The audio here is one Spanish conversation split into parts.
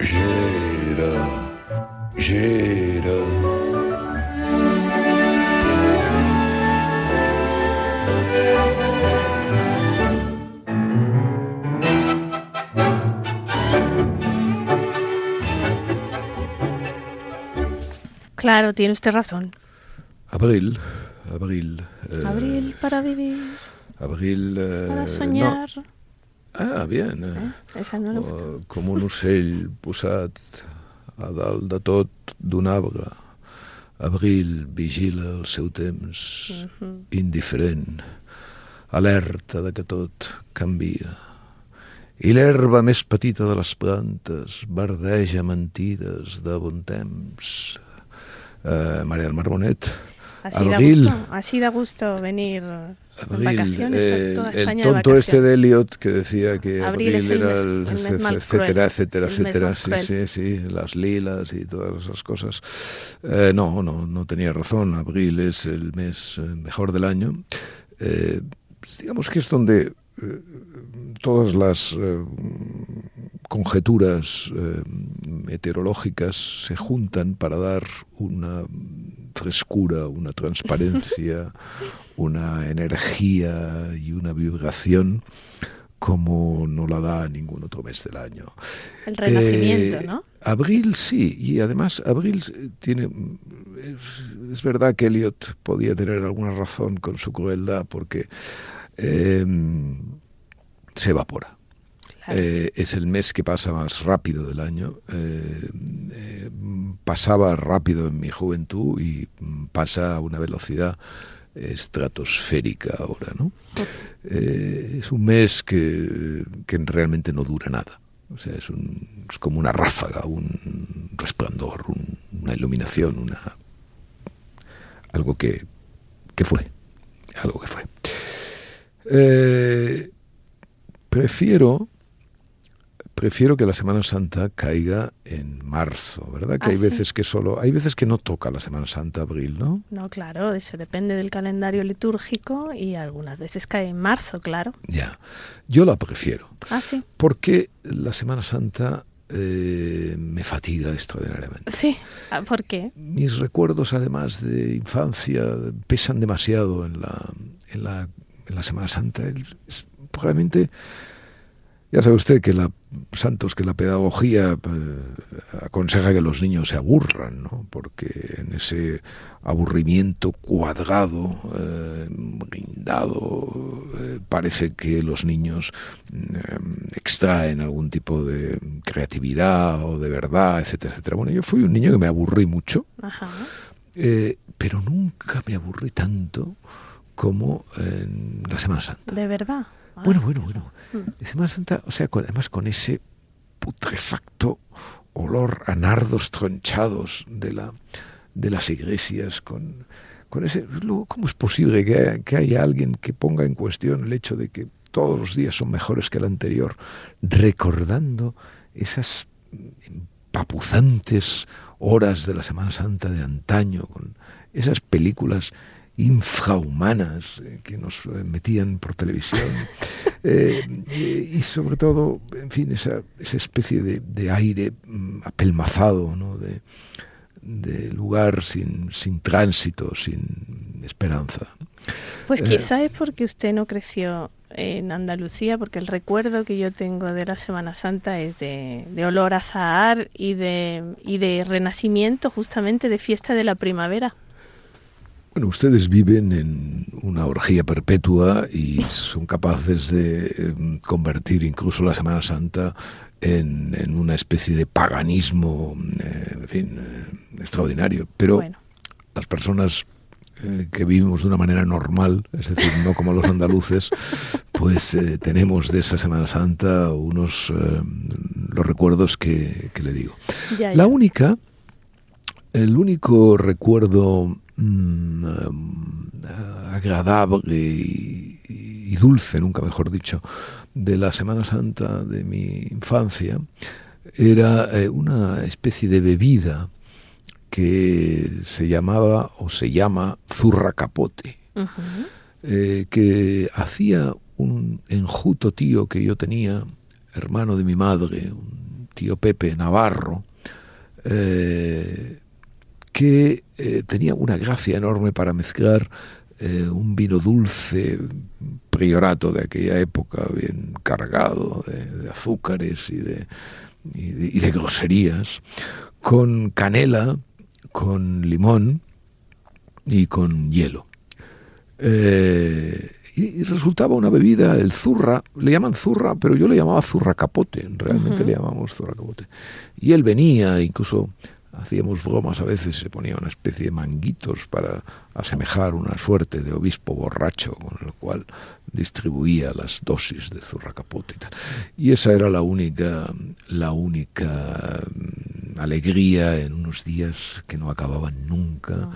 Gira, gira. Claro, tiene usted razón. Abril, abril. Eh, abril para vivir. Abril... Eh, para soñar. Ah, bien. Eh. eh esa no le gusta. Oh, com un ocell posat a dalt de tot d'un arbre. Abril vigila el seu temps, uh -huh. indiferent, alerta de que tot canvia. I l'herba més petita de les plantes verdeja mentides de bon temps. Uh, María del Mar Bonet, Así Abril. Da gusto, así da gusto venir Abril, en vacaciones eh, toda España El tonto de este de Elliot que decía que Abril, Abril el era mes, el, el mes etcétera, etcétera, el etcétera, sí, sí, sí, las lilas y todas esas cosas. Eh, no, no, no tenía razón. Abril es el mes eh, mejor del año. Eh, digamos que es donde eh, todas las eh, conjeturas eh, meteorológicas se juntan para dar una frescura, una transparencia, una energía y una vibración como no la da ningún otro mes del año. El renacimiento, eh, ¿no? Abril sí, y además Abril tiene... Es, es, verdad que Eliot podía tener alguna razón con su crueldad porque eh, se evapora. Eh, es el mes que pasa más rápido del año. Eh, eh, pasaba rápido en mi juventud y pasa a una velocidad estratosférica ahora, ¿no? Es un mes que, que, realmente no dura nada. O sea, es, un, es como una ráfaga, un resplandor, un, una iluminación, una algo que, que fue, algo que fue. Prefiero prefiero que la Semana Santa caiga en marzo, ¿verdad? Que Ah, hay sí. veces que solo, hay veces que no toca la Semana Santa abril, ¿no? No, claro, eso depende del calendario litúrgico y algunas veces cae en marzo, claro. Ya, yo la prefiero, Ah, sí. porque la Semana Santa eh, me fatiga extraordinariamente. Sí. Ah, ¿Por qué? Mis recuerdos, además de infancia, pesan demasiado en la, en la, en la Semana Santa. Es, probablemente, ya sabe usted que la Santos, que la pedagogía eh, aconseja que los niños se aburran, ¿no? porque en ese aburrimiento cuadrado, eh, brindado, eh, parece que los niños eh, extraen algún tipo de creatividad o de verdad, etcétera, etcétera. Bueno, yo fui un niño que me aburrí mucho, Ajá. pero nunca me aburrí tanto como en la Semana Santa. ¿De verdad? Bueno, bueno, bueno. Mm. Semana Santa, o sea, con- además con ese putrefacto olor a nardos tronchados de, la, de las iglesias, con, con ese... luego, ¿Cómo es posible que, haya- que haya alguien que ponga en cuestión el hecho de que todos los días son mejores que el anterior, recordando esas empapuzantes horas de la Semana Santa de antaño, con esas películas infrahumanas eh, que nos eh, metían por televisión eh, y sobre todo, en fin, esa, esa especie de, de aire mm, apelmazado, ¿no? de, de lugar sin, sin tránsito, sin esperanza. Pues Eh, quizá es porque usted no creció en Andalucía, porque el recuerdo que yo tengo de la Semana Santa es de, de olor a zahar y de, y de renacimiento, justamente de fiesta de la primavera. Bueno, ustedes viven en una orgía perpetua y son capaces de eh, convertir incluso la Semana Santa en, en una especie de paganismo, eh, en fin, eh, extraordinario. Pero Bueno, las personas eh, que vivimos de una manera normal, es decir, no como los andaluces, pues tenemos de esa Semana Santa unos eh, los recuerdos que, que le digo. ya, La única, el único recuerdo mm, eh, agradable y, y dulce, nunca mejor dicho, de la Semana Santa de mi infancia era eh, una especie de bebida que se llamaba o se llama Zurra Capote, eh, que hacía un enjuto tío que yo tenía, hermano de mi madre, un tío Pepe Navarro, eh, que eh, tenía una gracia enorme para mezclar un vino dulce, priorato de aquella época, bien cargado de, azúcares y de, y de, groserías, con canela, con limón y con hielo. Eh, y, resultaba una bebida, el zurra, le llaman zurra, pero yo le llamaba zurra capote, realmente le llamamos zurra capote. Y él venía, incluso hacíamos bromas a veces, se ponía una especie de manguitos para asemejar una suerte de obispo borracho con el cual distribuía las dosis de zurracapote y tal. Y esa era la única, la única mm, alegría en unos días que no acababan nunca,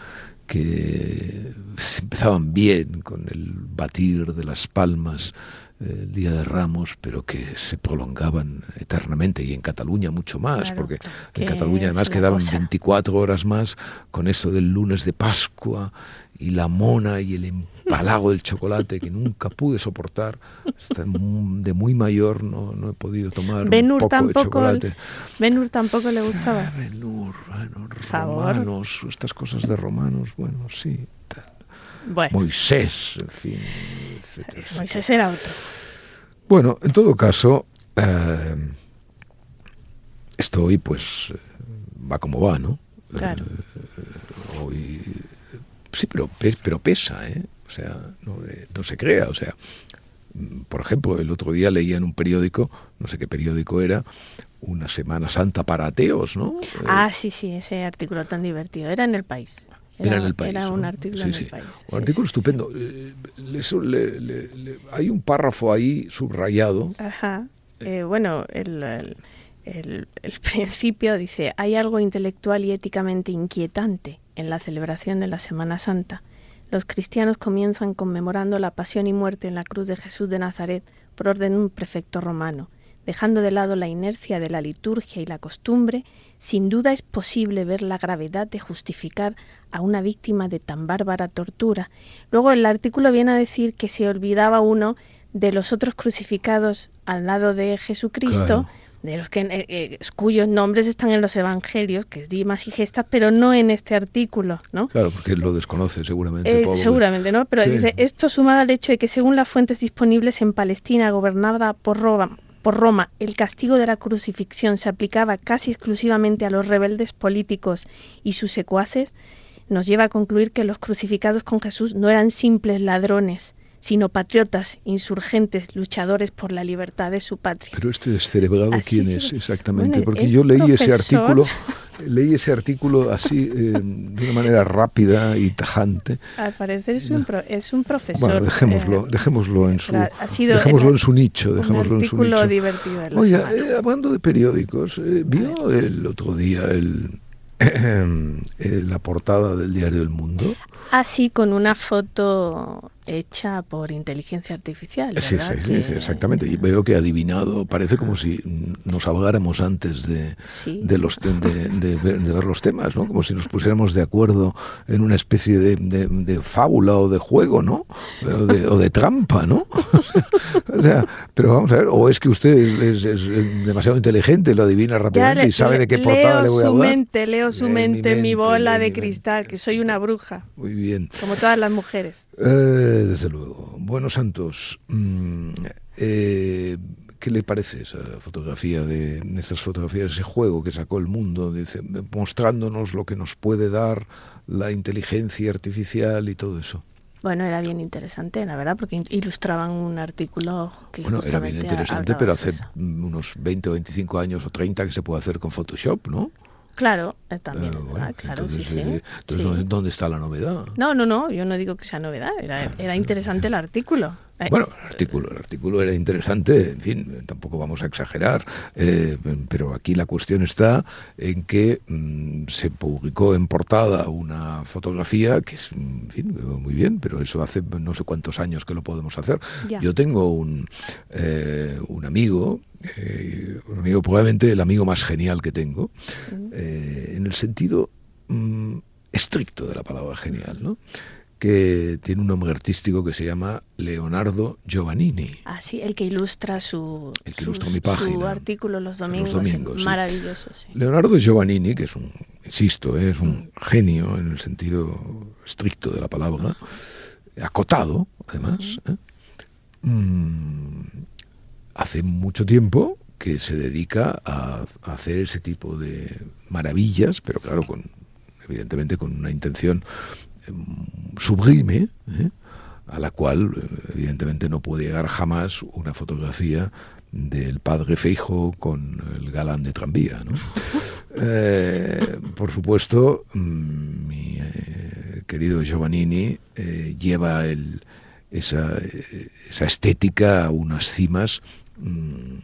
que empezaban bien con el batir de las palmas el Día de Ramos, pero que se prolongaban eternamente y en Cataluña mucho más, porque en Cataluña además quedaban 24 horas más con eso del lunes de Pascua y la mona y el empalago del chocolate que nunca pude soportar. de muy mayor no, no he podido tomar un poco de chocolate. Benur tampoco le gustaba. Benur, bueno, romanos, estas cosas de romanos, bueno, sí. Moisés, en fin. Moisés era otro. Bueno, en todo caso, eh, esto hoy pues va como va, ¿no? Claro. Eh, hoy, sí, pero, pero pesa, ¿eh? O sea, no, no se crea, o sea, por ejemplo, el otro día leía en un periódico, no sé qué periódico era, una Semana Santa para ateos, ¿no? Ah, sí, sí, ese artículo tan divertido. Era en el país. Era, en el país. Era un artículo en el país. Un artículo estupendo. Eh, hay un párrafo ahí subrayado. Ajá. Eh, bueno, el, el, principio dice, hay algo intelectual y éticamente inquietante en la celebración de la Semana Santa. Los cristianos comienzan conmemorando la pasión y muerte en la cruz de Jesús de Nazaret por orden de un prefecto romano. Dejando de lado la inercia de la liturgia y la costumbre, sin duda es posible ver la gravedad de justificar a una víctima de tan bárbara tortura. Luego el artículo viene a decir que se olvidaba uno de los otros crucificados al lado de Jesucristo, de los que eh, eh, cuyos nombres están en los evangelios, que es Dimas y Gestas, pero no en este artículo, ¿no? Claro, porque lo desconoce seguramente. Eh, seguramente, ¿no? Pero dice, esto sumado al hecho de que según las fuentes disponibles en Palestina, gobernada por Roma, por Roma, el castigo de la crucifixión se aplicaba casi exclusivamente a los rebeldes políticos y sus secuaces, nos lleva a concluir que los crucificados con Jesús no eran simples ladrones, sino patriotas, insurgentes, luchadores por la libertad de su patria. Pero este descerebrado, ¿quién es exactamente? Porque yo leí ese artículo, leí ese artículo así, eh, de una manera rápida y tajante. Al parecer es un, es un profesor. Bueno, dejémoslo, eh, dejémoslo, en, su, dejémoslo en su nicho. Dejémoslo un en su nicho. divertido. Oye, eh, hablando de periódicos, ¿vio el otro día el la portada del diario El Mundo. Así, con una foto hecha por inteligencia artificial. Sí, sí, exactamente. Y veo que adivinado, parece como si nos habláramos antes de, de, los, de, ver, los temas, ¿no? Como si nos pusiéramos de acuerdo en una especie de, fábula o de juego, ¿no? O de, trampa, ¿no? o sea, pero vamos a ver, o es que usted es, demasiado inteligente, lo adivina rápidamente y sabe de qué portada le voy a hablar. Su mente, leo su mente, mi, bola de cristal, que soy una bruja. Muy bien. Como todas las mujeres. Eh, desde luego. Bueno, Santos, mm, eh, ¿qué le parece esa fotografía de estas fotografías, ese juego que sacó el mundo, mostrándonos lo que nos puede dar la inteligencia artificial y todo eso? Bueno, era bien interesante, la verdad, porque ilustraban un artículo que Bueno, era bien interesante, pero hace unos 20 o 25 años o 30 que se puede hacer con Photoshop, ¿no? Claro, eh, también, ah, claro, sí, sí. Eh, entonces, ¿dónde está la novedad? No, no, no, yo no digo que sea novedad, era, era interesante el artículo. Eh, bueno, el artículo, el artículo era interesante, en fin, tampoco vamos a exagerar, pero aquí la cuestión está en que mm, se publicó en portada una fotografía que es, en fin, muy bien, pero eso hace no sé cuántos años que lo podemos hacer. Yo tengo un, un amigo eh, un amigo, probablemente el amigo más genial que tengo, eh, en el sentido mm, estricto de la palabra genial, ¿no? Que tiene un nombre artístico que se llama Leonardo Giovannini. Ah, sí, el que ilustra su, el que ilustra mi página, su artículo los domingos. Los domingos maravilloso, sí. Leonardo Giovannini, que es un, insisto, ¿eh? es un genio en el sentido estricto de la palabra, acotado, además. ¿eh? Mm, hace mucho tiempo que se dedica a, a, hacer ese tipo de maravillas, pero claro, con evidentemente con una intención sublime, ¿eh? a la cual evidentemente no puede llegar jamás una fotografía del padre Feijo con el galán de tranvía. Eh, por supuesto, mm, mi eh, querido Giovannini lleva el, esa, esa, estética a unas cimas mm,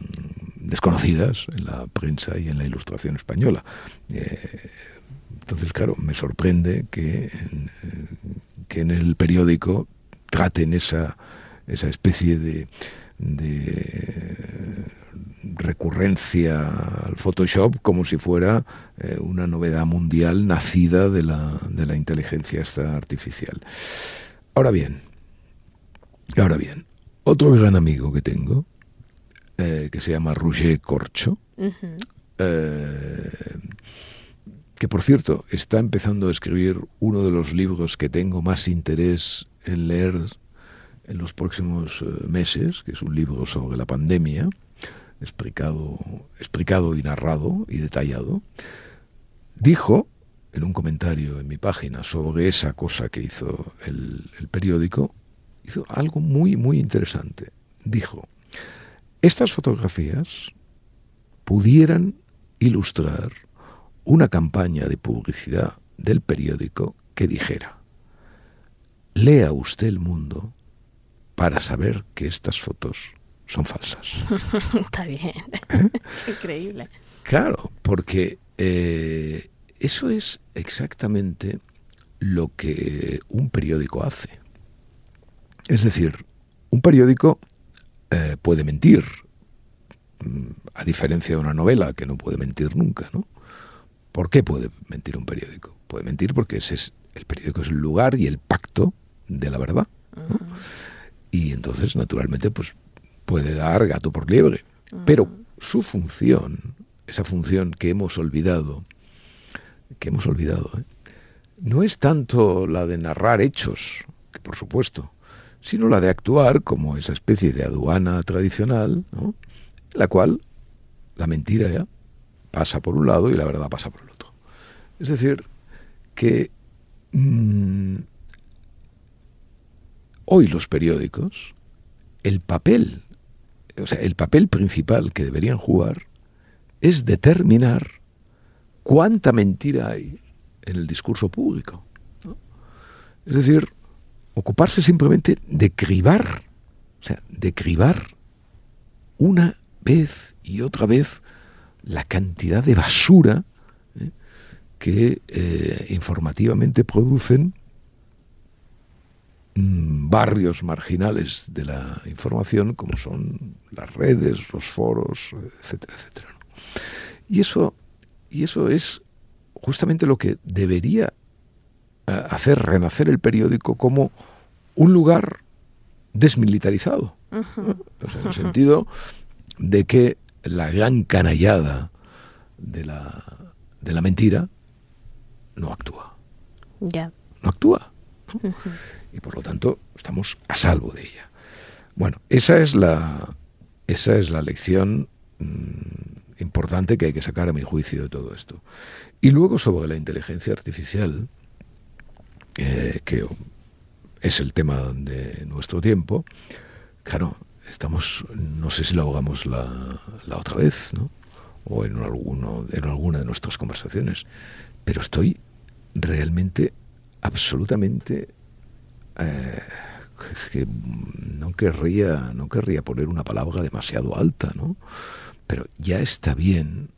desconocidas en la prensa y en la ilustración española. Entonces, claro, me sorprende que, que en el periódico traten esa, esa especie de, recurrencia al Photoshop como si fuera eh, una novedad mundial nacida de la, de la inteligencia artificial. Ahora bien, ahora bien, otro gran amigo que tengo, eh, que se llama Roger Corcho, que por cierto está empezando a escribir uno de los libros que tengo más interés en leer en los próximos eh, meses, que es un libro sobre la pandemia, explicado, explicado y narrado y detallado, dijo en un comentario en mi página sobre esa cosa que hizo el, el periódico, hizo algo muy, muy interesante. Dijo, estas fotografías pudieran ilustrar una campaña de publicidad del periódico que dijera, lea usted el mundo para saber que estas fotos son falsas. Está bien, ¿Eh? es increíble. Claro, porque eh, eso es exactamente lo que un periódico hace. Es decir, un periódico eh, puede mentir, mm, a diferencia de una novela que no puede mentir nunca, ¿no? ¿Por qué puede mentir un periódico? Puede mentir porque ese es, el periódico es el lugar y el pacto de la verdad. Y entonces, naturalmente, pues puede dar gato por liebre. Pero su función, esa función que hemos olvidado, que hemos olvidado, ¿eh? no es tanto la de narrar hechos, que por supuesto, sino la de actuar como esa especie de aduana tradicional, la cual la mentira ya pasa por un lado y la verdad pasa por otro. Es decir, que mm, hoy los periódicos, el papel, o sea, el papel principal que deberían jugar es determinar cuánta mentira hay en el discurso público. Es decir, ocuparse simplemente de cribar, o sea, de cribar una vez y otra vez la cantidad de basura. Que eh, informativamente producen mm, barrios marginales de la información como son las redes, los foros, etcétera, etcétera. Y eso, y eso es justamente lo que debería eh, hacer renacer el periódico como un lugar desmilitarizado. en el sentido de que la gran canallada de la, de la mentira no actúa. Ya. No actúa. Y por lo tanto estamos a salvo de ella. Bueno, esa es la, esa es la lección mm, importante que hay que sacar a mi juicio de todo esto. Y luego sobre la inteligencia artificial, eh, que es el tema de nuestro tiempo, claro, estamos, no sé si lo hagamos la, la otra vez, ¿no? o en, alguno, en alguna de nuestras conversaciones, pero estoy realmente, absolutamente, eh, es que no querría, no querría poner una palabra demasiado alta, ¿no? Pero ya está bien,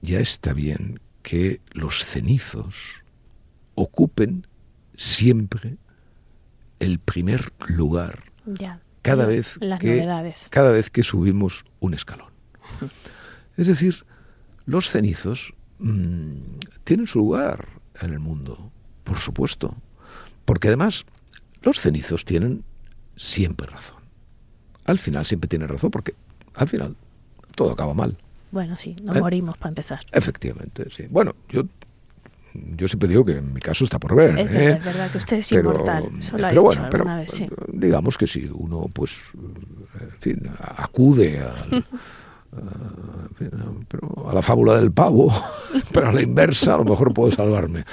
ya está bien que los cenizos ocupen siempre el primer lugar. Ya cada vez, que, cada vez que subimos un escalón. Es decir, los cenizos mm, tienen su lugar en el mundo, por supuesto. Porque además, los cenizos tienen siempre razón. Al final siempre tienen razón, porque al final todo acaba mal. Bueno, sí, nos ¿Eh? morimos para empezar. Efectivamente, sí. Bueno, yo yo siempre digo que en mi caso está por ver. Es, ¿eh? verdad, es verdad que usted es Pero- inmortal. Eso lo ha pero dicho bueno, pero vez, sí. digamos que si uno, pues, en fin, acude al- a la fábula del pavo, pero a la inversa a lo mejor puedo salvarme.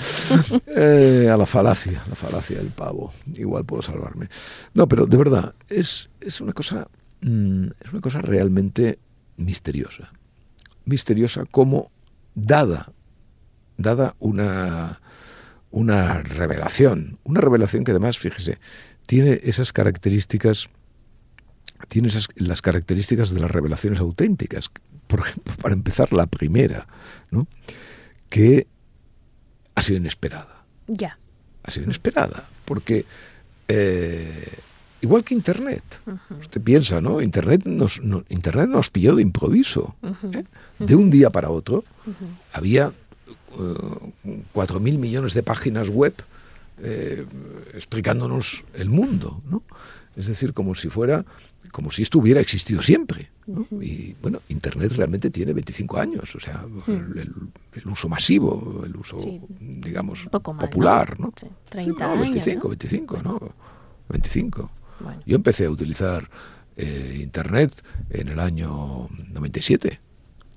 Eh, a la falacia, la falacia del pavo, igual puedo salvarme. No, pero de verdad, es, es una cosa, mm, es una cosa realmente misteriosa. Misteriosa como dada dada una, una revelación, una revelación que además, fíjese, tiene esas características, tiene esas, las características de las revelaciones auténticas. Por ejemplo, para empezar, la primera, ¿no? que ha sido inesperada. Ya. Ha sido inesperada, porque eh, igual que Internet, usted piensa, ¿no? Internet nos, no- Internet nos pilló de improviso. ¿eh? De un día para otro había eh, cuatro mil millones de páginas web eh, explicándonos el mundo, ¿no? Es decir, como si fuera, como si esto hubiera existido siempre. ¿no? Y bueno, Internet realmente tiene 25 años, o sea, el, el- el uso masivo, el uso, Sí. digamos, poco más, popular, ¿no? ¿no? Sí, 30 no, años, 25, ¿no? 25, ¿no? 25. Bueno. Yo empecé a utilizar eh, Internet en el año 97.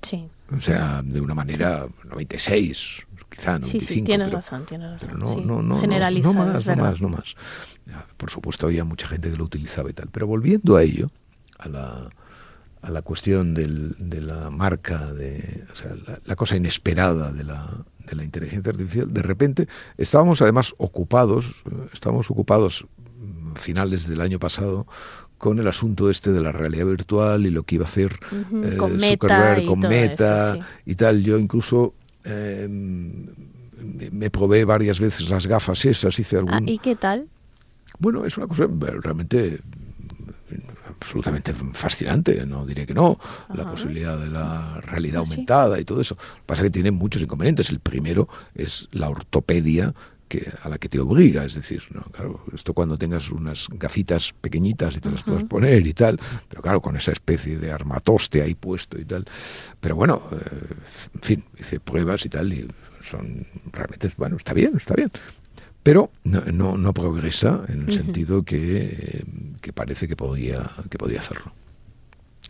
Sí. O sea, de una manera 96, quizá 95. Sí, sí, tienes pero- razón, tienes razón. pero no, sí. no, más, no más, no más. Por supuesto, había mucha gente que lo utilizaba y tal. Pero volviendo a ello, a la, a la cuestión del- de la marca, de, o sea, la, la cosa inesperada de la, de la inteligencia artificial, de repente estábamos además ocupados, estábamos ocupados mm, finales del año pasado con el asunto este de la realidad virtual y lo que iba a hacer Ujú, eh, con Meta Zuckerberg y con Meta esto, sí. y tal. Yo incluso eh, me probé varias veces las gafas esas, hice algún... Ah, ¿Y qué tal? Bueno, es una cosa realmente absolutamente fascinante, no diré que no, la posibilidad de la realidad sí. aumentada y todo eso. Lo que pasa es que tiene muchos inconvenientes. El primero es la ortopedia que, a la que te obliga, es decir, ¿no? claro, esto cuando tengas unas gafitas pequeñitas y te las puedes poner y tal, pero claro, con esa especie de armatoste ahí puesto y tal. Pero bueno, eh, en fin, hice pruebas y tal y son realmente, bueno, está bien, está bien pero no, no, no progresa en el Ujú. sentido que, que parece que podía, que podía hacerlo.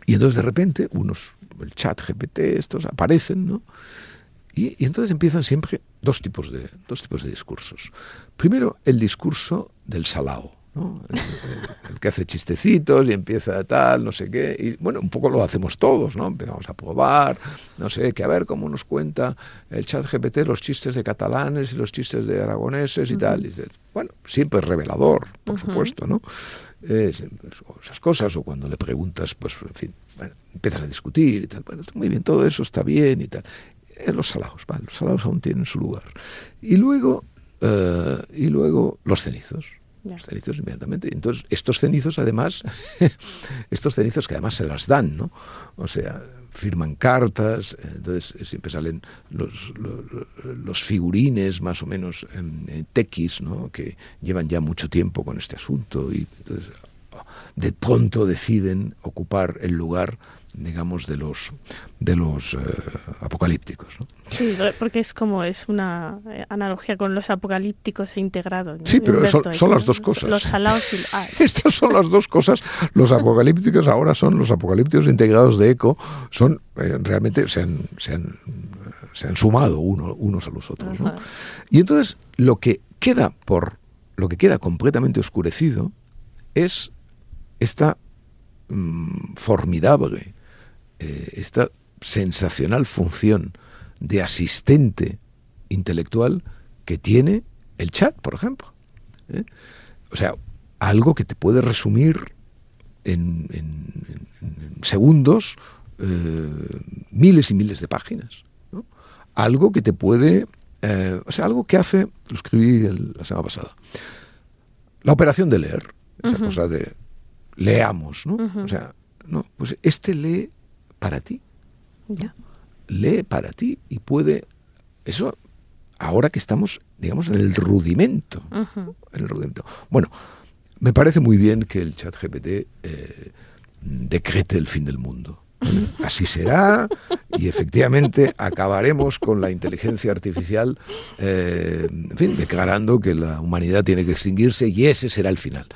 Y entonces de repente unos, el chat GPT, estos aparecen, ¿no? Y, y entonces empiezan siempre dos tipos de, dos tipos de discursos. Primero, el discurso del salao, ¿no? El, el- el que hace chistecitos y empieza tal, no sé qué. Y bueno, un poco lo hacemos todos, ¿no? Empezamos a probar, no sé, que a ver cómo nos cuenta el chat GPT los chistes de catalanes y los chistes de aragoneses y tal. Y dices, bueno, siempre es revelador, por supuesto, ¿no? Es- o esas cosas, o cuando le preguntas, pues, en fin, bueno, empiezas a discutir y tal. Bueno, muy bien, todo eso está bien y tal. Eh, los salados, vale, los salados aún tienen su lugar. Y luego, eh, y luego los cenizos. Los cenizos inmediatamente. Entonces, estos cenizos, además, estos cenizos que además se las dan, ¿no? O sea, firman cartas, entonces eh, siempre salen los, los, los figurines más o menos eh, tequis, ¿no? Que llevan ya mucho tiempo con este asunto y entonces de pronto deciden ocupar el lugar digamos de los de los eh, apocalípticos ¿no? Sí, porque es como es una eh, analogía con los apocalípticos e integrados. ¿no? Sí, pero son- son las dos cosas. Los salados y... ah, Estas son las dos cosas. Los apocalípticos ahora son los apocalípticos integrados de ECO. Son eh, realmente se han, se han, se han sumado uno- unos a los otros. ¿no? Y entonces lo que queda por lo que queda completamente oscurecido es esta mm, formidable, eh, esta sensacional función de asistente intelectual que tiene el chat, por ejemplo. ¿eh? O sea, algo que te puede resumir en, en- segundos eh, miles y miles de páginas. ¿no? Algo que te puede, eh, o sea, algo que hace, lo escribí el- la semana pasada, la operación de leer, esa cosa de leamos, ¿no? O sea, no, pues este lee para ti ya. lee para ti y puede... Eso ahora que estamos, digamos, en el rudimento. en el rudimento. Bueno, me parece muy bien que el chat GPT eh, decrete el fin del mundo. Así será y efectivamente acabaremos con la inteligencia artificial, eh, en fin, declarando que la humanidad tiene que extinguirse y ese será el final.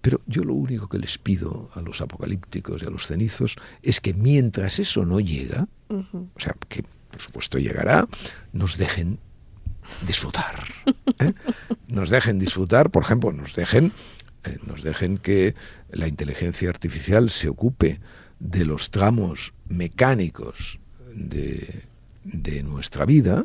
Pero yo lo único que les pido a los apocalípticos y a los cenizos es que mientras eso no llega, o sea, que por supuesto llegará, nos dejen disfrutar. ¿eh? Nos dejen disfrutar, por ejemplo, nos dejen, eh, nos dejen que la inteligencia artificial se ocupe de los tramos mecánicos de, nuestra vida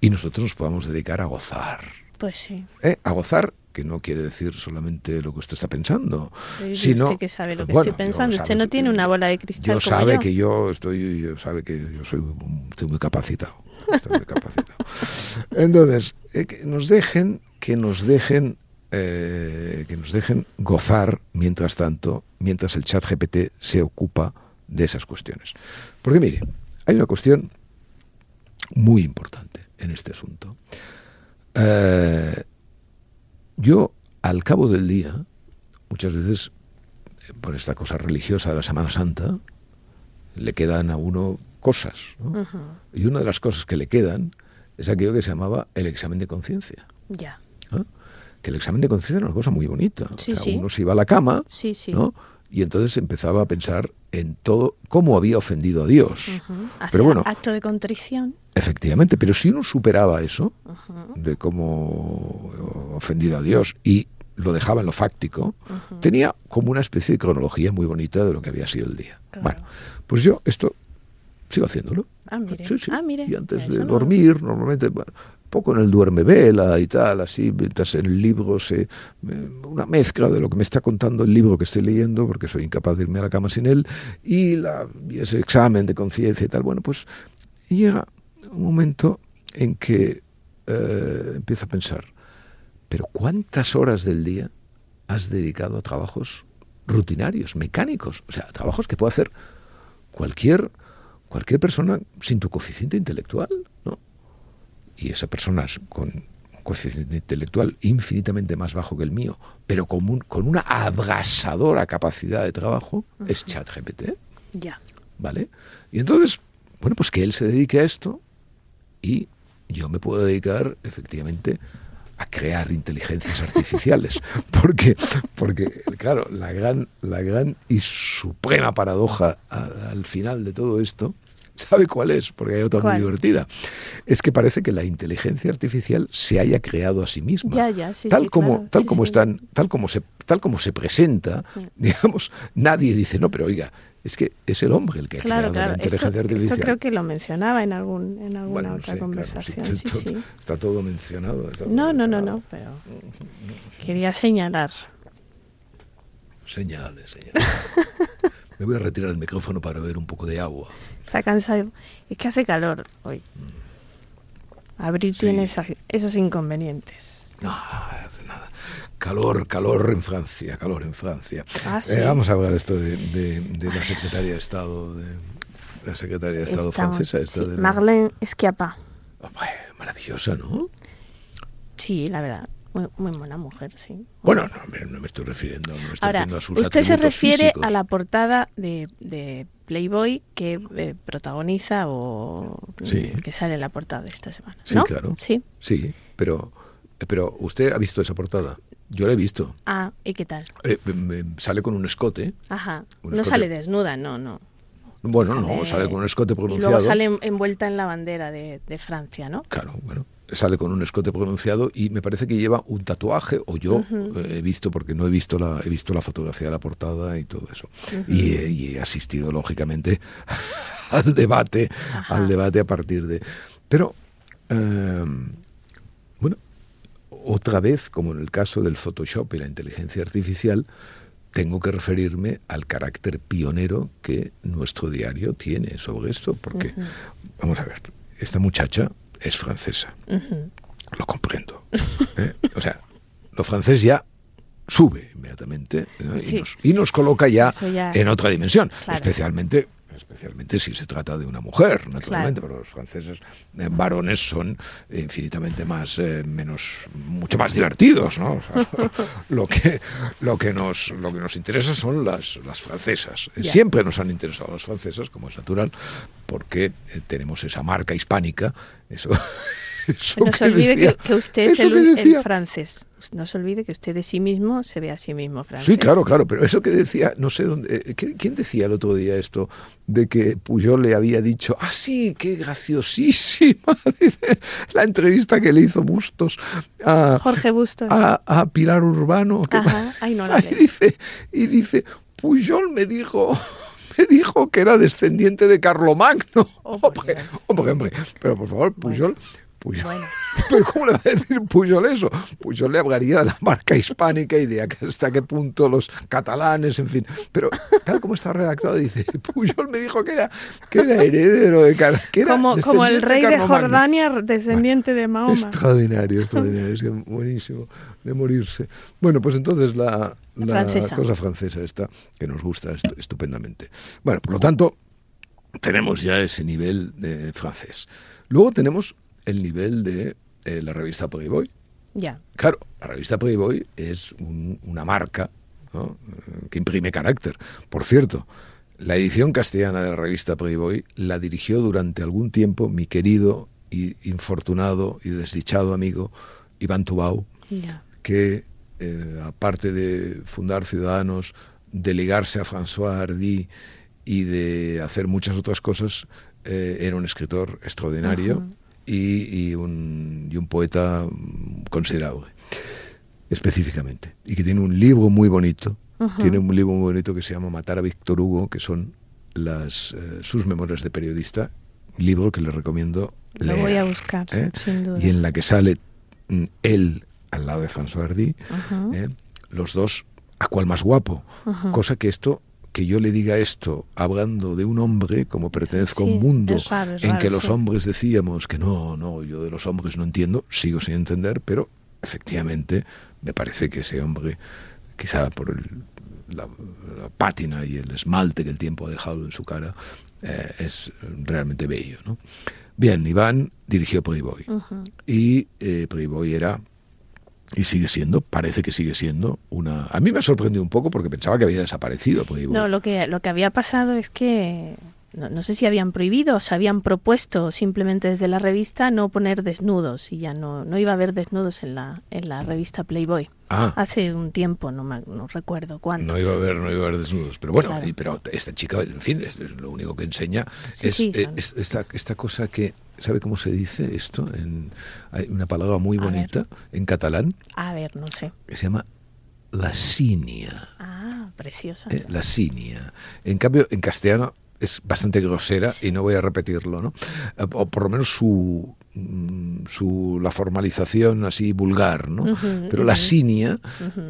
y nosotros nos podamos dedicar a gozar. Pues sí. ¿Eh? A gozar que no quiere decir solamente lo que usted está pensando, sino usted que sabe lo que estoy pensando. Usted no tiene una bola de cristal. Yo sabe que yo estoy, yo sabe que yo soy, estoy muy capacitado. Estoy muy capacitado. Entonces, eh, que nos dejen, que nos dejen eh, que nos dejen gozar mientras tanto, mientras el chat GPT se ocupa de esas cuestiones. Porque mire, hay una cuestión muy importante en este asunto. Eh, yo, al cabo del día, muchas veces, por esta cosa religiosa de la Semana Santa, le quedan a uno cosas. Y una de las cosas que le quedan es aquello que se llamaba el examen de conciencia. Ya que el examen de conciencia era una cosa muy bonita. o sea, uno se iba a la cama, ¿no? Y entonces empezaba a pensar en todo cómo había ofendido a Dios. Pero bueno, acto de contrición. Efectivamente, pero si uno superaba eso de cómo ofendido a Dios y lo dejaba en lo fáctico, tenía como una especie de cronología muy bonita de lo que había sido el día. Bueno, pues yo esto sigo haciéndolo. Ah, mire. Ah, mire. Y antes de dormir, normalmente, bueno, poco en el duerme vela y tal, así, mientras el libro se... una mezcla de lo que me está contando el libro que estoy leyendo, porque soy incapaz de irme a la cama sin él, y, la, ese examen de conciencia y tal. Bueno, pues llega un momento en que eh, empiezo a pensar, pero ¿cuántas horas del día has dedicado a trabajos rutinarios, mecánicos? O sea, trabajos que puede hacer cualquier, cualquier persona sin tu coeficiente intelectual, ¿no? y esa persona con un coeficiente intelectual infinitamente más bajo que el mío, pero con, con una abrasadora capacidad de trabajo, es ChatGPT. Ya. ¿Vale? Y entonces, bueno, pues que él se dedique a esto y yo me puedo dedicar efectivamente a crear inteligencias artificiales. Porque, porque claro, la gran, la gran y suprema paradoja al final de todo esto ¿Sabe cuál es? Porque hay otra muy divertida. Es que parece que la inteligencia artificial se haya creado a sí misma. Ya, ya, sí, tal como, tal como están, tal como se, tal como se presenta, digamos, nadie dice, no, pero oiga, es que es el hombre el que ha creado la inteligencia artificial. Esto creo que lo mencionaba en algún en alguna otra conversación. está todo mencionado. no, no, no, no, pero quería señalar. Señales, señales. Me voy a retirar el micrófono para ver un poco de agua. Está cansado. Es que hace calor hoy. Abril tiene esos inconvenientes. No, hace nada. Calor, calor en Francia, calor en Francia. Ah, eh, vamos a hablar esto de, la secretaria de Estado, de la secretaria de Estado francesa. Marlene Schiappa. Oh, maravillosa, ¿no? Sí, la verdad. Muy, buena mujer, sí. Bueno, no, no me estoy refiriendo, no estoy Ahora, a sus Usted se refiere a la portada de, Playboy que eh, protagoniza o que sale en la portada de esta semana. Sí, claro. Sí. Sí, pero, pero usted ha visto esa portada. Yo la he visto. Ah, ¿y qué tal? Eh, sale con un escote. Ajá. no sale desnuda, no, no. Bueno, no, sale con un escote pronunciado. Y luego sale envuelta en la bandera de, de Francia, ¿no? Claro, bueno sale con un escote pronunciado y me parece que lleva un tatuaje o yo eh, he visto porque no he visto la he visto la fotografía de la portada y todo eso y, he asistido lógicamente al debate al debate a partir de pero em, otra vez como en el caso del Photoshop y la inteligencia artificial tengo que referirme al carácter pionero que nuestro diario tiene sobre esto porque vamos a ver esta muchacha es francesa. Lo comprendo. ¿eh? O sea, lo francés ya sube inmediatamente y, nos, coloca ya, en otra dimensión, especialmente especialmente si se trata de una mujer, naturalmente, pero los franceses eh, varones son infinitamente más, eh, menos, mucho más divertidos, ¿no? lo que, lo que nos, lo que nos interesa son las, las francesas. Siempre nos han interesado las francesas, como es natural, porque eh, tenemos esa marca hispánica, eso. no se olvide que, usted es el francés no se olvide que usted de sí mismo se ve a sí mismo francés. Sí, claro, claro, pero eso que decía, no sé dónde, eh, ¿quién decía el otro día esto? De que Puyol le había dicho, ah, sí, qué graciosísima, la entrevista que le hizo Bustos a Jorge Bustos. A, Pilar Urbano. Ajá, ay, no la y dice, y dice, Puyol me dijo me dijo que era descendiente de Carlomagno. Oh, hombre, hombre, pero por favor, Puyol, Puyol. Pero ¿cómo le va a decir Puyol eso? Puyol le hablaría de la marca hispánica y de hasta qué punto los catalanes, en fin. Pero tal como está redactado, dice, Puyol me dijo que era, que era heredero de que como, como el rey de, Jordania, descendiente de Mahoma. Extraordinario, extraordinario, es buenísimo, de morirse. Bueno, pues entonces la, la cosa francesa esta, que nos gusta estupendamente. Bueno, por lo tanto, tenemos ya ese nivel de francés. Luego tenemos el nivel de eh, la revista Playboy. Ya. Claro, la revista Playboy es una marca que imprime carácter. Por cierto, la edición castellana de la revista Playboy la dirigió durante algún tiempo mi querido y infortunado y desdichado amigo Iván Tubau, que eh, aparte de fundar Ciudadanos, de ligarse a François Hardy y de hacer muchas otras cosas, eh, era un escritor extraordinario y, un, y un poeta considerable, específicamente. Y que tiene un libro muy bonito, tiene un libro muy bonito que se llama Matar a Víctor Hugo, que son las, eh, sus memorias de periodista, libro que le recomiendo Lo voy a buscar, ¿eh? sin duda. Y en la que sale mm, él al lado de François Hardy, ¿eh? los dos a cuál más guapo. Cosa que esto que yo le diga esto hablando de un hombre, como pertenezco a un mundo en que los hombres decíamos que no, no, yo de los hombres no entiendo, sigo sin entender, pero efectivamente me parece que ese hombre, quizá por la, pátina y el esmalte que el tiempo ha dejado en su cara, eh, es realmente bello. ¿no? Bien, Iván dirigió Playboy y eh, Playboy era y sigue siendo, parece que sigue siendo una... A mí me ha sorprendido un poco porque pensaba que había desaparecido. no, lo que, lo que había pasado es que no, sé si habían prohibido o se habían propuesto simplemente desde la revista no poner desnudos y ya no, no iba a haber desnudos en la, en la revista Playboy. Ah. Hace un tiempo, no, no recuerdo cuándo. No iba a haber, no iba a haber desnudos. Pero bueno, pero esta chica, en fin, es, lo único que enseña es, eh, esta, esta cosa que ¿Sabe cómo se dice esto? En, hay una palabra muy bonita en catalán. A ver, no sé. Que se llama lascinia. Ah, preciosa. Eh, lascinia. En cambio, en castellano es bastante grosera y no voy a repetirlo, ¿no? Eh, o por lo menos su, mm, su la formalización así vulgar, ¿no? Pero la sinia,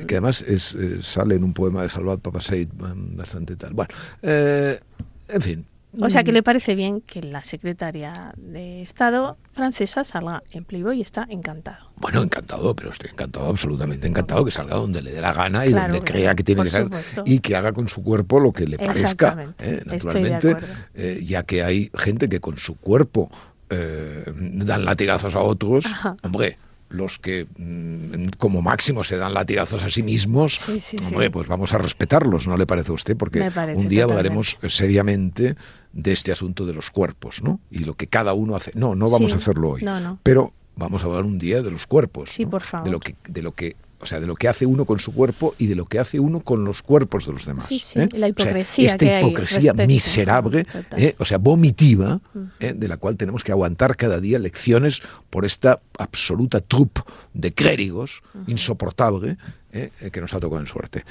que además es, eh, sale en un poema de Salvat Papasseit mm, bastante tal. Bueno, en fin, o sea que le parece bien que la secretaria de Estado francesa salga en Playboy y está encantado. Bueno, encantado, pero estoy encantado, absolutamente encantado, que salga donde le dé la gana y donde crea que tiene que ser y que haga con su cuerpo lo que le parezca, ¿eh? naturalmente, eh, ya que hay gente que con su cuerpo eh, dan latigazos a otros, hombre los que mm, como máximo se dan latigazos a sí mismos, hombre, pues vamos a respetarlos, ¿no le parece a usted? Porque un día hablaremos seriamente de este asunto de los cuerpos, ¿no? Y lo que cada uno hace. No, no vamos a hacerlo hoy. Pero vamos a hablar un día de los cuerpos. Sí, por favor. De lo que, de lo que o sea, de lo que hace uno con su cuerpo y de lo que hace uno con los cuerpos de los demás. Sí, sí, ¿eh? la hipocresía. esta hipocresía miserable, ¿eh? o sea, vomitiva, ¿eh? de la cual tenemos que aguantar cada día lecciones por esta absoluta troupe de clérigos insoportable que nos ha tocado en suerte.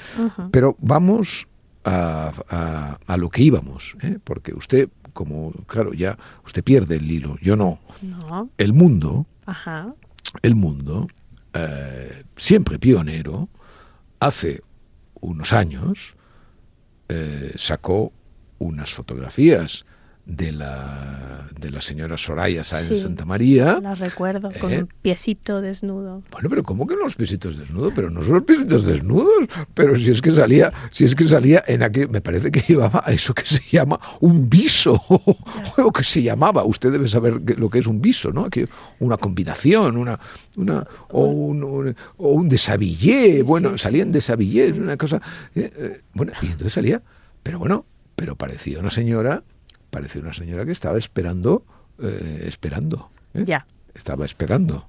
Pero vamos a, a, lo que íbamos, porque usted, como, claro, ya usted pierde el hilo, yo no. No. El mundo, Ajá. el mundo eh, siempre pionero, hace unos años eh, sacó unas fotografías de la, de la señora Soraya Sáenz Santa María. La recuerdo, con un piecito desnudo. Bueno, pero ¿cómo que los piecitos desnudos? Pero no son los piecitos desnudos. Pero si es que salía, si es que salía en aquel, me parece que llevaba a eso que se llama un viso, o que se llamaba, usted debe saber lo que es un viso, ¿no? Que una combinación, una, una o un, o un desabillé, bueno, salían desabillés, una cosa. Eh, eh, bueno, y entonces salía, pero bueno, pero parecía una señora parecía una señora que estaba esperando, eh, esperando. ¿eh? Ya. Estaba esperando.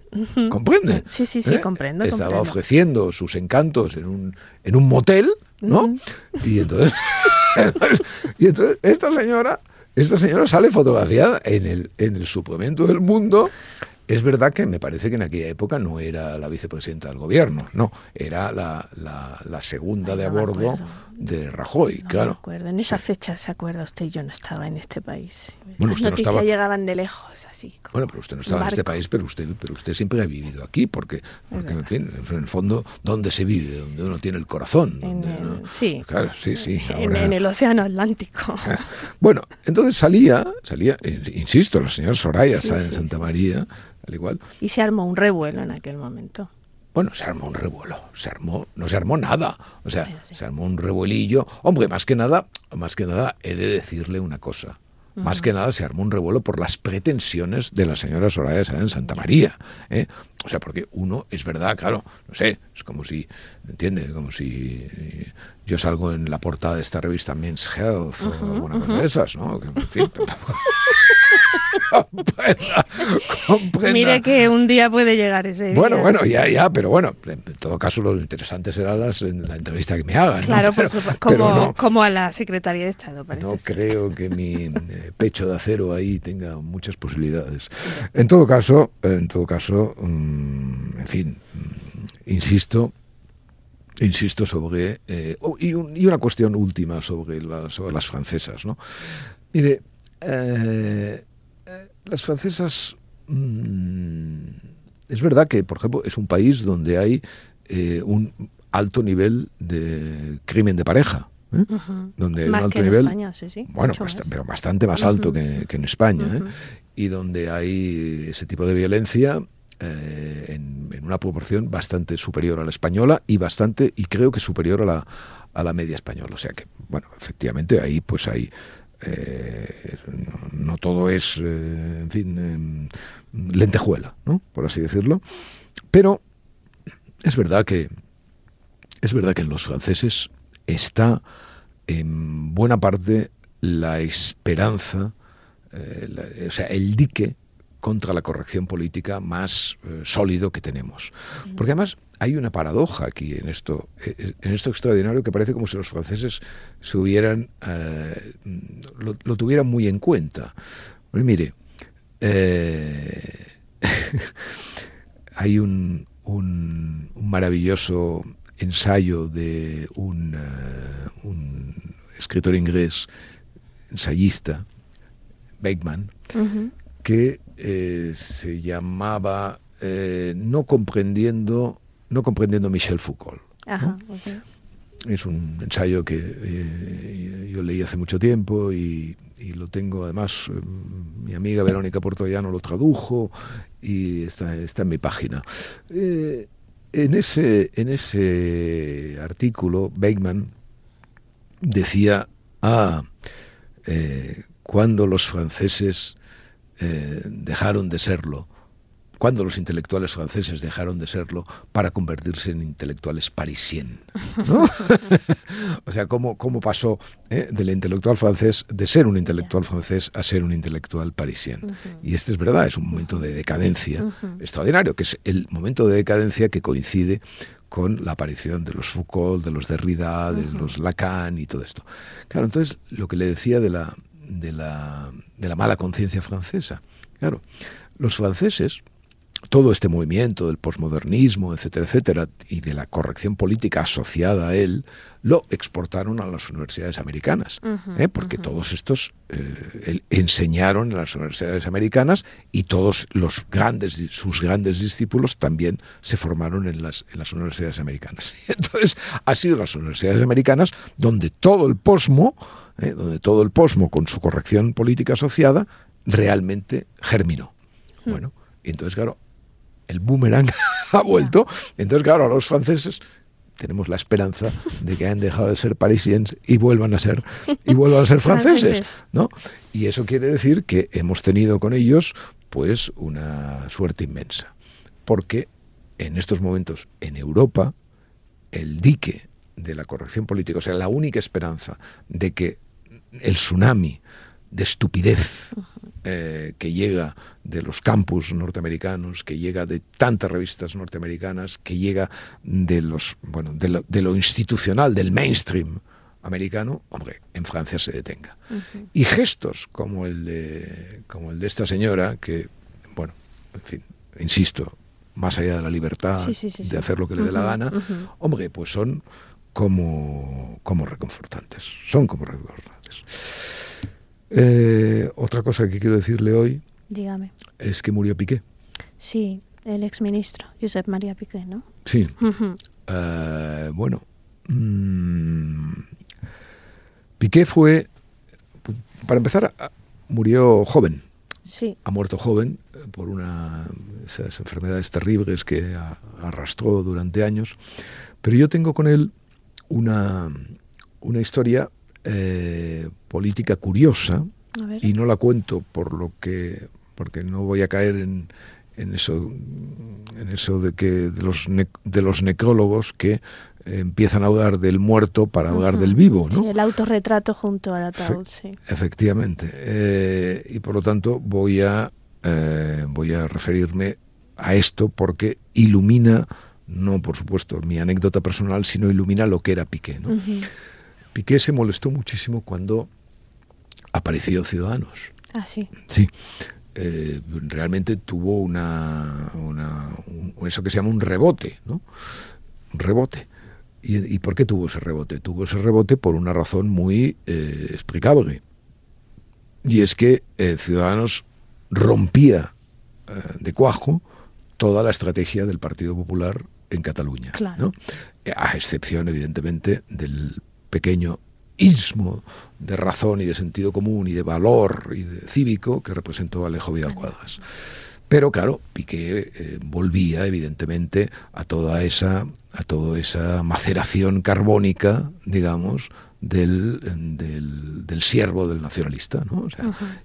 ¿Comprende? Sí, sí, sí, ¿Eh? comprendo. Estaba ofreciendo sus encantos en un, en un motel, ¿no? Y entonces, y entonces esta señora, esta señora sale fotografiada en el, en el suplemento del mundo es verdad que me parece que en aquella época no era la vicepresidenta del gobierno, no, era la, la, segunda de a bordo de Rajoy, claro. acuerdo. En esa fecha, ¿se acuerda usted? Yo no estaba en este país. Bueno, Las noticias no llegaban de lejos, así. Bueno, pero usted no estaba en este país, pero usted, pero usted siempre ha vivido aquí, porque, porque en, fin, en el fondo, ¿dónde se vive? Donde uno tiene el corazón. Sí. Claro, sí, sí. En, el Océano Atlántico. Bueno, entonces salía, salía, eh, insisto, la señora Soraya en Santa María, al igual. Y se armó un revuelo en aquel momento. Bueno, se armó un revuelo, se armó, no se armó nada, o sea, se armó un revuelillo. Hombre, más que nada, más que nada, he de decirle una cosa. Más que nada se armó un revuelo por las pretensiones de la señora Soraya en Santa María. ¿eh? O sea, porque uno, es verdad, claro, no sé, es como si, ¿entiendes? Como si yo salgo en la portada de esta revista Men's Health o alguna cosa de esas, ¿no? en fin, Mire que un día puede llegar ese Bueno, bueno, ya, ya, pero bueno, en todo caso lo interesante será las, en la entrevista que me hagan. Claro, como, como a la Secretaría de Estado, parece. No creo que mi eh, pecho de acero ahí tenga muchas posibilidades. En todo caso, en todo caso, mm, en fin, mm, insisto, insisto sobre eh, oh, y, una cuestión última sobre, sobre las francesas, ¿no? Mire, eh, las francesas, mm, es verdad que, por ejemplo, es un país donde hay eh, un alto nivel de crimen de pareja. ¿eh? Donde más un alto que nivel, en España, sí, sí. Bueno, pero bastante más alto que, en España. ¿eh? Y donde hay ese tipo de violencia en, una proporción bastante superior a la española y bastante, y creo que superior a la, a la media española. O sea que, bueno, efectivamente ahí pues hay eh, no, todo es, eh, en fin, em, lentejuela, ¿no? por así decirlo. Pero es verdad que es verdad que en los franceses está en buena parte la esperanza, eh, o sea, el dique contra la corrección política más sólido que tenemos. Porque además hay una paradoja aquí en esto, eh, en esto extraordinario que parece como si los franceses se hubieran, eh, lo, tuvieran muy en cuenta. Pues mire, eh, hay un, un, maravilloso ensayo de un, un escritor inglés, ensayista, Beckman, que se llamaba No comprendiendo no comprendiendo Michel Foucault. Es un ensayo que eh, yo leí hace mucho tiempo y, lo tengo además, eh, mi amiga Verónica Portoyano lo tradujo y está, está en mi página. Eh, en, ese, en ese artículo, Beckman decía, ah, cuando los franceses dejaron de serlo, cuando los intelectuales franceses dejaron de serlo para convertirse en intelectuales parisien. o sea, cómo, cómo pasó eh, del intelectual francés, de ser un intelectual francés a ser un intelectual parisien. Y este es verdad, es un momento de decadencia extraordinario, que es el momento de decadencia que coincide con la aparición de los Foucault, de los Derrida, de los Lacan y todo esto. Claro, entonces lo que le decía de la, de la, de la mala conciencia francesa. Claro, los franceses todo este movimiento del posmodernismo, etcétera, etcétera, y de la corrección política asociada a él, lo exportaron a las universidades americanas, ¿eh? porque todos estos eh, enseñaron en las universidades americanas y todos los grandes, sus grandes discípulos también se formaron en las, en las universidades americanas. Entonces, ha sido las universidades americanas donde todo el posmo ¿eh? donde todo el posmo, con su corrección política asociada, realmente germinó. Hmm. Bueno, entonces, claro, el boomerang ha vuelto. Entonces, claro, a los franceses tenemos la esperanza de que hayan dejado de ser parisienses y vuelvan a ser y vuelvan a ser franceses, ¿no? Y eso quiere decir que hemos tenido con ellos pues una suerte inmensa, porque en estos momentos en Europa el dique de la corrección política, o sea, la única esperanza de que el tsunami de estupidez eh, que llega de los campus norteamericanos, que llega de tantas revistas norteamericanas, que llega de los bueno de lo, institucional, del mainstream americano, hombre, en Francia se detenga. Y gestos como el de como el de esta señora que bueno, en fin, insisto, más allá de la libertad de hacer lo que le dé la gana, hombre, pues son como, como reconfortantes, son como reconfortantes. Eh, otra cosa que quiero decirle hoy Dígame. es que murió Piqué. Sí, el exministro, Josep María Piqué, ¿no? Sí. Eh, bueno, mm, Piqué fue, para empezar, murió joven. Sí. Ha muerto joven eh, por una esas enfermedades terribles que arrastró durante años. Pero yo tengo con él una, una historia eh, política curiosa y no la cuento por lo que porque no voy a caer en, en eso en eso de que de los de los necrólogos que empiezan a hablar del muerto para hablar del vivo, ¿no? el autorretrato junto al ataúd, sí. Efectivamente. Eh, y por lo tanto voy a eh, voy a referirme a esto porque ilumina, no por supuesto mi anécdota personal, sino ilumina lo que era Piqué. ¿no? Piqué se molestó muchísimo cuando apareció Ciudadanos. Ah, sí. Sí. Eh, realmente tuvo una, eso que se llama un rebote, ¿no? Un rebote. ¿Y, por qué tuvo ese rebote? Tuvo ese rebote por una razón muy eh, explicable. Y es que eh, Ciudadanos rompía de cuajo toda la estrategia del Partido Popular en Cataluña. ¿no? A excepción, evidentemente, del pequeño ismo de razón y de sentido común y de valor y de cívico que representó Alejo Vidal Cuadras. Pero claro, Piqué eh, volvía evidentemente a toda esa a toda esa maceración carbónica, digamos, del, del, del siervo del nacionalista, ¿no?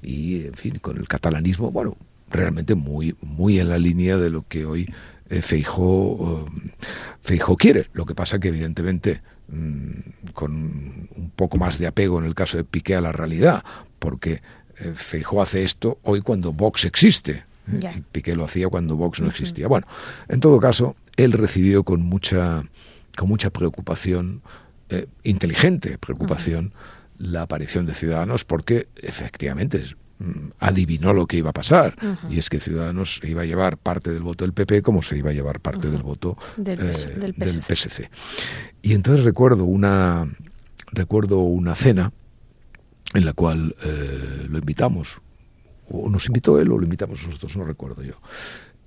Y en fin, con el catalanismo, bueno, realmente muy, muy en la línea de lo que hoy eh, Feijó, quiere. Lo que pasa que evidentemente con un poco más de apego en el caso de Piqué a la realidad, porque eh, Feijó hace esto hoy cuando Vox existe. ¿eh? Piqué lo hacía cuando Vox no existía. Bueno, en todo caso, él recibió con mucha, con mucha preocupación, inteligente preocupación, la aparición de Ciudadanos, porque efectivamente Mm, adivinó lo que iba a pasar y es que Ciudadanos iba a llevar parte del voto del PP como se iba a llevar parte del voto del, PSC. Eh, y entonces recuerdo una recuerdo una cena en la cual eh, lo invitamos o nos invitó él o lo invitamos nosotros no recuerdo yo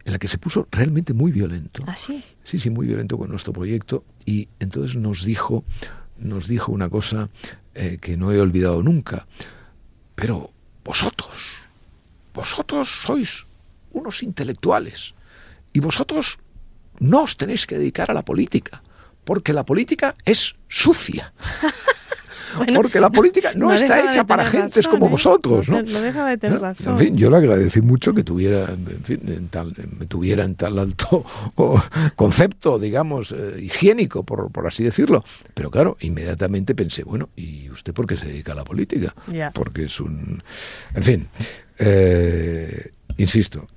en la que se puso realmente muy violento. ¿Ah, sí? Sí, sí, muy violento con nuestro proyecto y entonces nos dijo nos dijo una cosa eh, que no he olvidado nunca. Pero vosotros, vosotros sois unos intelectuales y vosotros no os tenéis que dedicar a la política, porque la política es sucia. porque la política no, está hecha para gentes como ¿eh? vosotros. ¿no? de tener razón. En fin, yo le agradecí mucho que tuviera, en fin, me tuviera en tal alto concepto, digamos, eh, higiénico, por, por, así decirlo. Pero claro, inmediatamente pensé, bueno, ¿y usted por qué se dedica a la política? Porque es un... En fin, eh, insisto,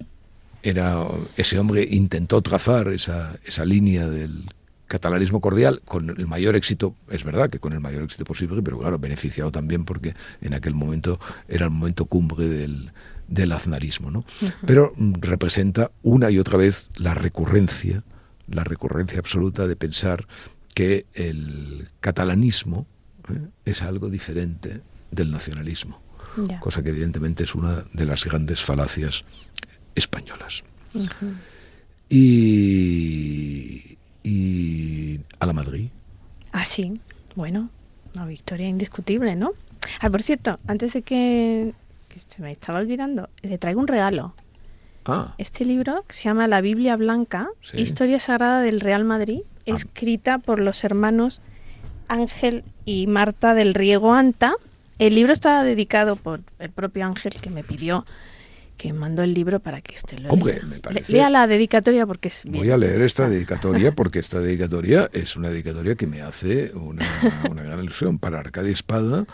era ese hombre intentó trazar esa, esa línea del catalanismo cordial con el mayor éxito, es verdad que con el mayor éxito posible, pero claro, beneficiado también porque en aquel momento era el momento cumbre del, del aznarismo, ¿no? Pero mm, representa una y otra vez la recurrencia, la recurrencia absoluta de pensar que el catalanismo ¿eh? es algo diferente del nacionalismo, cosa que evidentemente es una de las grandes falacias españolas. Y, y a la Madrid. Ah, sí. Bueno, una victoria indiscutible, ¿no? Ah, por cierto, antes de que, que se me estaba olvidando, le traigo un regalo. Ah, Este libro que se llama La Biblia Blanca, Sí. Historia Sagrada del Real Madrid, Ah. escrita por los hermanos Ángel y Marta del Riego Anta. El libro está dedicado por el propio Ángel que me pidió que mandó el libro para que usted lo Hombre, lea. me parece- Lea la dedicatoria porque es voy bien. a leer esta dedicatoria porque esta dedicatoria es una dedicatoria que me hace una, una gran ilusión para Arcadia Espada,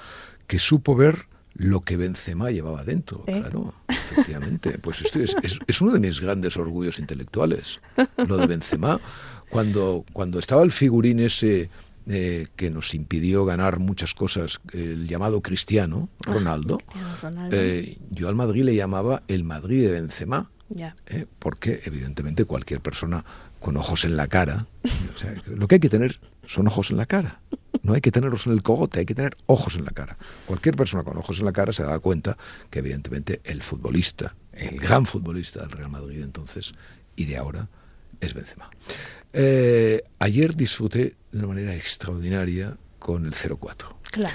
que supo ver lo que Benzema llevaba dentro. ¿Eh? Claro, efectivamente. Pues esto es, es- es uno de mis grandes orgullos intelectuales, lo de Benzema. Cuando, cuando estaba el figurín ese eh, que nos impidió ganar muchas cosas, el llamado cristiano, Ronaldo, Cristiano Ronaldo. eh, yo al Madrid le llamaba el Madrid de Benzema. Ya. ¿eh? porque evidentemente cualquier persona con ojos en la cara, o sea, lo que hay que tener son ojos en la cara. No hay que tenerlos en el cogote, hay que tener ojos en la cara. Cualquier persona con ojos en la cara se da cuenta que evidentemente el futbolista, el gran futbolista del Real Madrid entonces y de ahora es Benzema. Eh, ayer disfruté de una manera extraordinaria con el 0-4 Claro.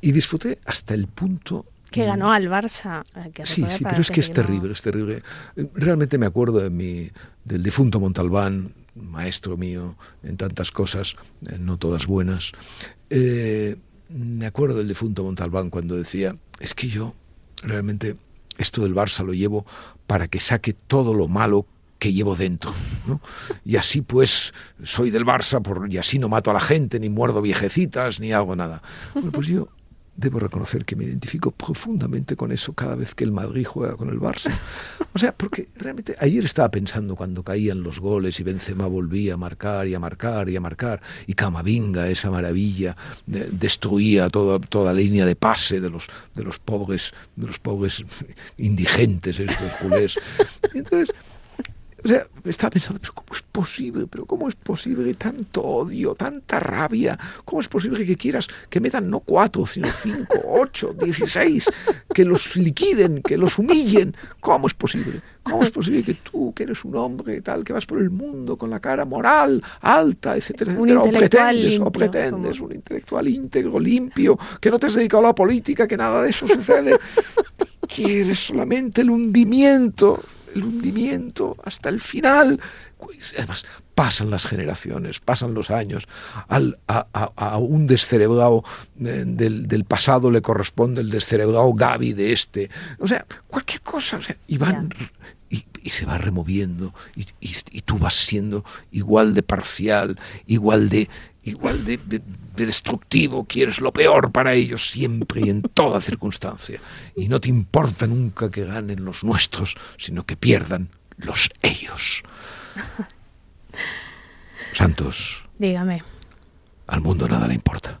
y disfruté hasta el punto Que ganó al Barça. hay que Sí, sí, pero es que es no- terrible, es terrible. Eh, Realmente me acuerdo de mi, del difunto Montalbán, maestro mío en tantas cosas, eh, no todas buenas. Eh, me acuerdo del difunto Montalbán cuando decía, es que yo realmente esto del Barça lo llevo para que saque todo lo malo que llevo dentro. ¿no? Y así pues soy del Barça por, y así no mato a la gente, ni muerdo viejecitas, ni hago nada. Bueno, pues yo debo reconocer que me identifico profundamente con eso cada vez que el Madrid juega con el Barça. O sea, porque realmente ayer estaba pensando cuando caían los goles y Benzema volvía a marcar y a marcar y a marcar y Camavinga, esa maravilla, eh, destruía toda, toda línea de pase de los, de los pobres, de los pobres indigentes estos culés. Y entonces, o sea, estaba pensando, pero ¿cómo es posible? ¿Pero cómo es posible tanto odio, tanta rabia? ¿Cómo es posible que quieras que metan no cuatro, sino cinco, ocho, dieciséis, que los liquiden, que los humillen? ¿Cómo es posible? ¿Cómo es posible que tú, que eres un hombre tal, que vas por el mundo con la cara moral alta, etcétera, etcétera, o pretendes, o limpio, pretendes, como- un intelectual íntegro, limpio, que no te has dedicado a la política, que nada de eso sucede? quieres solamente el hundimiento, el hundimiento hasta el final. Pues, Además, pasan las generaciones, pasan los años. Al, a, un descerebrado eh, del, del pasado le corresponde el descerebrado Gaby de este. O sea, cualquier cosa. o sea, y van. Y, y se va removiendo y, tú vas siendo igual de parcial, igual de igual de, de- de destructivo, quieres lo peor para ellos siempre y en toda circunstancia. Y no te importa nunca que ganen los nuestros, sino que pierdan los ellos. Santos, Dígame. al mundo nada le importa.